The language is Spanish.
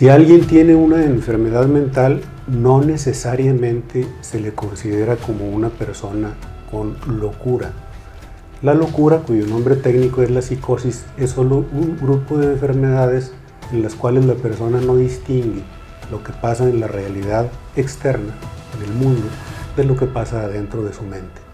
Si alguien tiene una enfermedad mental, no necesariamente se le considera como una persona con locura. La locura, cuyo nombre técnico es la psicosis, es solo un grupo de enfermedades en las cuales la persona no distingue lo que pasa en la realidad externa, en el mundo, de lo que pasa adentro de su mente.